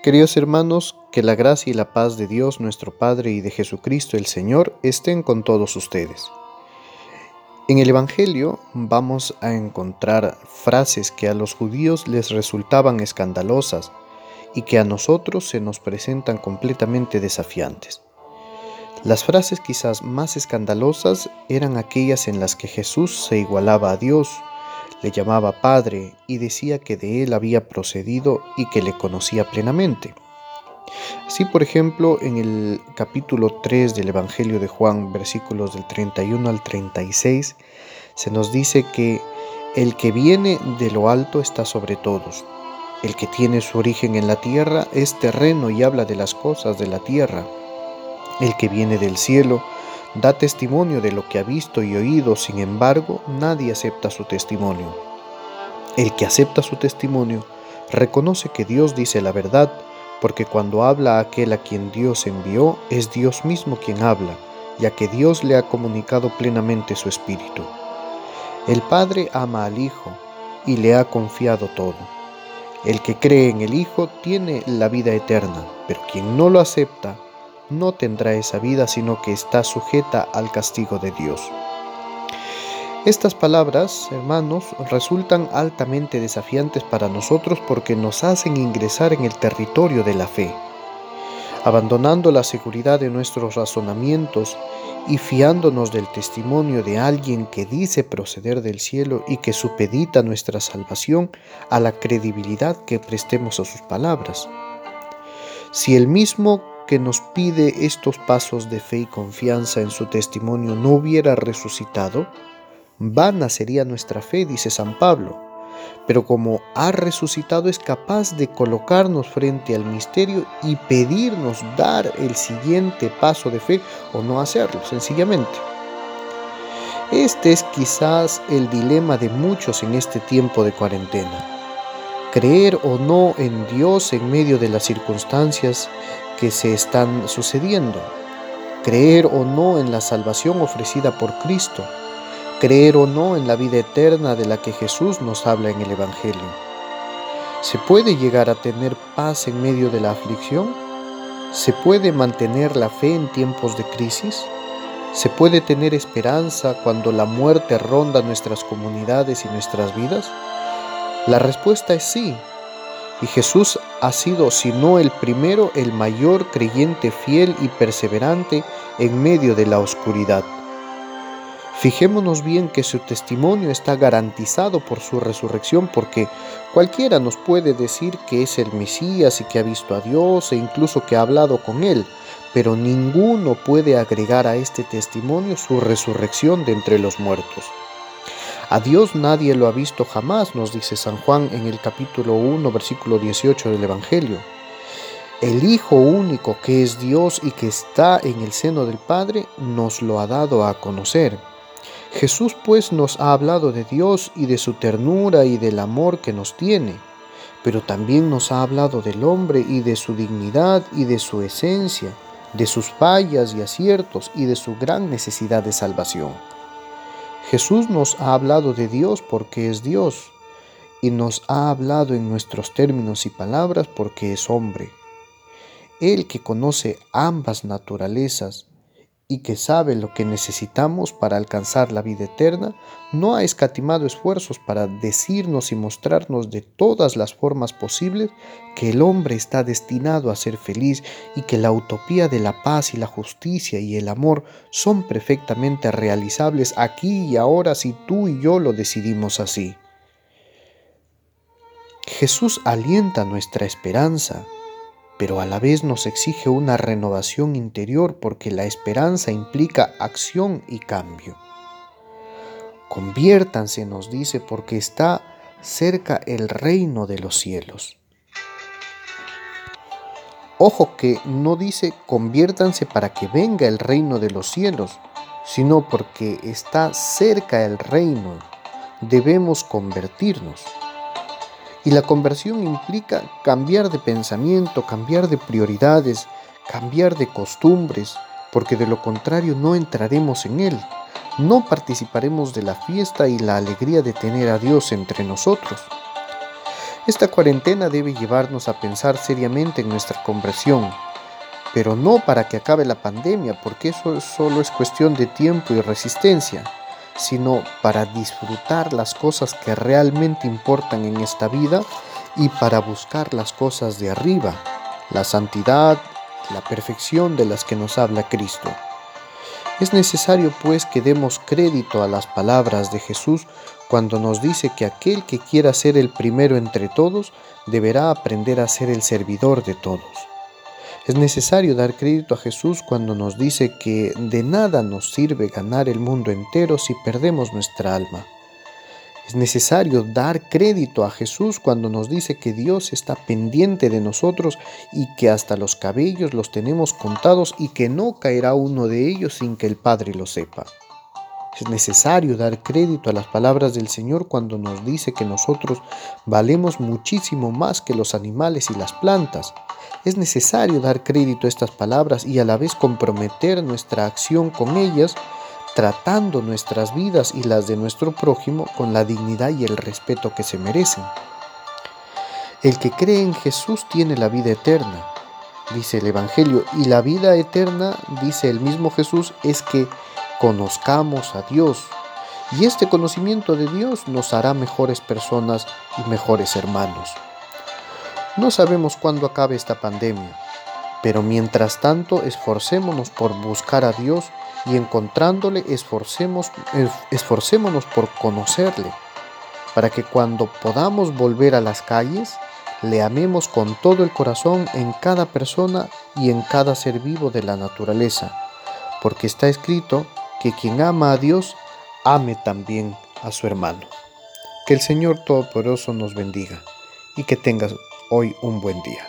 Queridos hermanos, que la gracia y la paz de Dios nuestro Padre y de Jesucristo el Señor estén con todos ustedes. En el Evangelio vamos a encontrar frases que a los judíos les resultaban escandalosas y que a nosotros se nos presentan completamente desafiantes. Las frases quizás más escandalosas eran aquellas en las que Jesús se igualaba a Dios le llamaba Padre y decía que de él había procedido y que le conocía plenamente. Así, por ejemplo, en el capítulo 3 del Evangelio de Juan, versículos del 31 al 36, se nos dice que el que viene de lo alto está sobre todos. El que tiene su origen en la tierra es terreno y habla de las cosas de la tierra. El que viene del cielo Da testimonio de lo que ha visto y oído, sin embargo, nadie acepta su testimonio. El que acepta su testimonio reconoce que Dios dice la verdad, porque cuando habla aquel a quien Dios envió, es Dios mismo quien habla, ya que Dios le ha comunicado plenamente su espíritu. El Padre ama al Hijo y le ha confiado todo. El que cree en el Hijo tiene la vida eterna, pero quien no lo acepta no tendrá esa vida, sino que está sujeta al castigo de Dios. Estas palabras, hermanos, resultan altamente desafiantes para nosotros porque nos hacen ingresar en el territorio de la fe, abandonando la seguridad de nuestros razonamientos y fiándonos del testimonio de alguien que dice proceder del cielo y que supedita nuestra salvación a la credibilidad que prestemos a sus palabras. Si el mismo que nos pide estos pasos de fe y confianza en su testimonio no hubiera resucitado, vana sería nuestra fe, dice San Pablo. Pero como ha resucitado es capaz de colocarnos frente al misterio y pedirnos dar el siguiente paso de fe o no hacerlo, sencillamente. Este es quizás el dilema de muchos en este tiempo de cuarentena creer o no en Dios en medio de las circunstancias que se están sucediendo, creer o no en la salvación ofrecida por Cristo, creer o no en la vida eterna de la que Jesús nos habla en el Evangelio. ¿Se puede llegar a tener paz en medio de la aflicción? ¿Se puede mantener la fe en tiempos de crisis? ¿Se puede tener esperanza cuando la muerte ronda nuestras comunidades y nuestras vidas? La respuesta es sí. Y Jesús ha sido, si no el primero, el mayor creyente fiel y perseverante en medio de la oscuridad. Fijémonos bien que su testimonio está garantizado por su resurrección porque cualquiera nos puede decir que es el Mesías y que ha visto a Dios e incluso que ha hablado con Él, pero ninguno puede agregar a este testimonio su resurrección de entre los muertos. A Dios nadie lo ha visto jamás, nos dice San Juan en el capítulo 1, versículo 18 del Evangelio. El Hijo único que es Dios y que está en el seno del Padre nos lo ha dado a conocer. Jesús pues nos ha hablado de Dios y de su ternura y del amor que nos tiene, pero también nos ha hablado del hombre y de su dignidad y de su esencia, de sus fallas y aciertos y de su gran necesidad de salvación. Jesús nos ha hablado de Dios porque es Dios y nos ha hablado en nuestros términos y palabras porque es hombre. Él que conoce ambas naturalezas y que sabe lo que necesitamos para alcanzar la vida eterna, no ha escatimado esfuerzos para decirnos y mostrarnos de todas las formas posibles que el hombre está destinado a ser feliz y que la utopía de la paz y la justicia y el amor son perfectamente realizables aquí y ahora si tú y yo lo decidimos así. Jesús alienta nuestra esperanza pero a la vez nos exige una renovación interior porque la esperanza implica acción y cambio. Conviértanse, nos dice, porque está cerca el reino de los cielos. Ojo que no dice conviértanse para que venga el reino de los cielos, sino porque está cerca el reino. Debemos convertirnos. Y la conversión implica cambiar de pensamiento, cambiar de prioridades, cambiar de costumbres, porque de lo contrario no entraremos en Él. No participaremos de la fiesta y la alegría de tener a Dios entre nosotros. Esta cuarentena debe llevarnos a pensar seriamente en nuestra conversión, pero no para que acabe la pandemia, porque eso solo es cuestión de tiempo y resistencia, sino para disfrutar las cosas que realmente importan en esta vida y para buscar las cosas de arriba, la santidad, la perfección de las que nos habla Cristo. Es necesario pues que demos crédito a las palabras de Jesús cuando nos dice que aquel que quiera ser el primero entre todos deberá aprender a ser el servidor de todos. Es necesario dar crédito a Jesús cuando nos dice que de nada nos sirve ganar el mundo entero si perdemos nuestra alma. Es necesario dar crédito a Jesús cuando nos dice que Dios está pendiente de nosotros y que hasta los cabellos los tenemos contados y que no caerá uno de ellos sin que el Padre lo sepa. Es necesario dar crédito a las palabras del Señor cuando nos dice que nosotros valemos muchísimo más que los animales y las plantas. Es necesario dar crédito a estas palabras y a la vez comprometer nuestra acción con ellas tratando nuestras vidas y las de nuestro prójimo con la dignidad y el respeto que se merecen. El que cree en Jesús tiene la vida eterna, dice el Evangelio, y la vida eterna, dice el mismo Jesús, es que conozcamos a Dios. Y este conocimiento de Dios nos hará mejores personas y mejores hermanos. No sabemos cuándo acabe esta pandemia, pero mientras tanto esforcémonos por buscar a Dios y encontrándole esforcemos, esforcémonos por conocerle, para que cuando podamos volver a las calles, le amemos con todo el corazón en cada persona y en cada ser vivo de la naturaleza, porque está escrito que quien ama a Dios, ame también a su hermano. Que el Señor Todopoderoso nos bendiga y que tengas hoy un buen día.